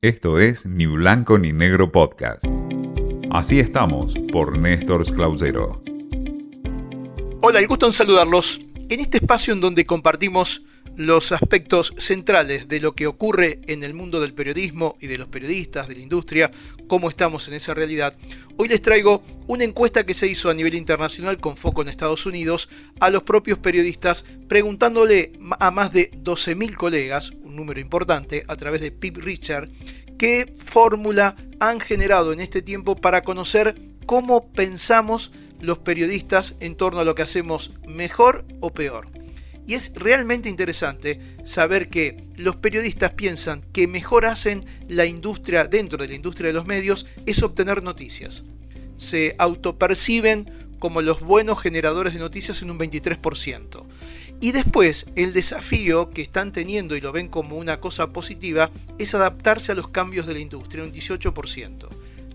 Esto es Ni Blanco ni Negro Podcast. Así estamos por Néstor Clausero. Hola, el gusto en saludarlos en este espacio en donde compartimos los aspectos centrales de lo que ocurre en el mundo del periodismo y de los periodistas, de la industria, cómo estamos en esa realidad. Hoy les traigo una encuesta que se hizo a nivel internacional con foco en Estados Unidos a los propios periodistas, preguntándole a más de 12.000 colegas, número importante, a través de Pip Richard, qué fórmula han generado en este tiempo para conocer cómo pensamos los periodistas en torno a lo que hacemos mejor o peor. Y es realmente interesante saber que los periodistas piensan que mejor hacen la industria dentro de la industria de los medios es obtener noticias. Se autoperciben como los buenos generadores de noticias en un 23%. Y después el desafío que están teniendo y lo ven como una cosa positiva es adaptarse a los cambios de la industria, un 18%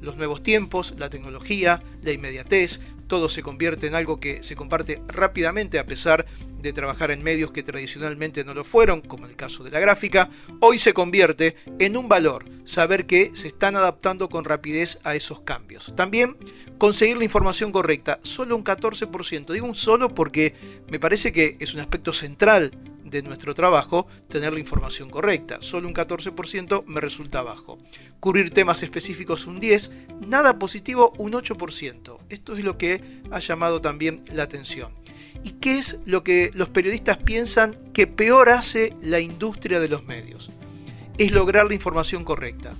los nuevos tiempos, la tecnología, la inmediatez, todo se convierte en algo que se comparte rápidamente a pesar de trabajar en medios que tradicionalmente no lo fueron, como el caso de la gráfica, hoy se convierte en un valor saber que se están adaptando con rapidez a esos cambios. También conseguir la información correcta, solo un 14%, digo un solo porque me parece que es un aspecto central de nuestro trabajo tener la información correcta. Solo un 14% me resulta bajo. Cubrir temas específicos un 10%, nada positivo un 8%. Esto es lo que ha llamado también la atención. ¿Y qué es lo que los periodistas piensan que peor hace la industria de los medios? Es lograr la información correcta.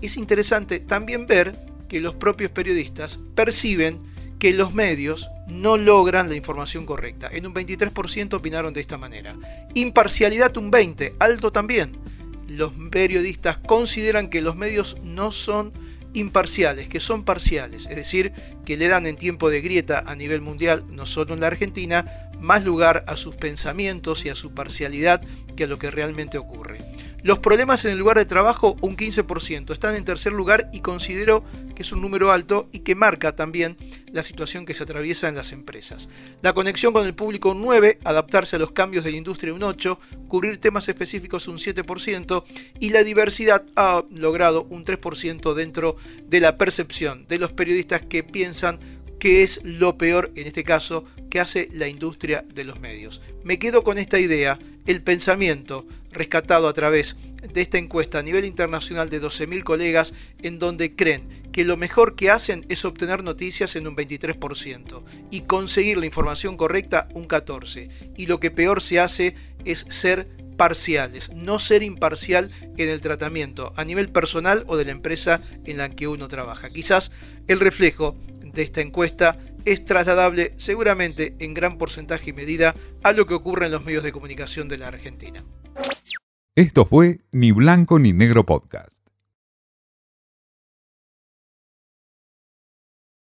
Es interesante también ver que los propios periodistas perciben que los medios no logran la información correcta. En un 23% opinaron de esta manera. Imparcialidad un 20%, alto también. Los periodistas consideran que los medios no son imparciales, que son parciales, es decir, que le dan en tiempo de grieta a nivel mundial, no solo en la Argentina, más lugar a sus pensamientos y a su parcialidad que a lo que realmente ocurre. Los problemas en el lugar de trabajo, un 15%. Están en tercer lugar y considero que es un número alto y que marca también la situación que se atraviesa en las empresas. La conexión con el público, un 9%. Adaptarse a los cambios de la industria, un 8%. Cubrir temas específicos, un 7%. Y la diversidad ha logrado un 3% dentro de la percepción de los periodistas que piensan que es lo peor en este caso que hace la industria de los medios. Me quedo con esta idea, el pensamiento rescatado a través de esta encuesta a nivel internacional de 12.000 colegas en donde creen que lo mejor que hacen es obtener noticias en un 23% y conseguir la información correcta un 14%. Y lo que peor se hace es ser parciales, no ser imparcial en el tratamiento a nivel personal o de la empresa en la que uno trabaja. Quizás el reflejo de esta encuesta es trasladable seguramente en gran porcentaje y medida a lo que ocurre en los medios de comunicación de la Argentina. Esto fue Ni Blanco ni Negro Podcast.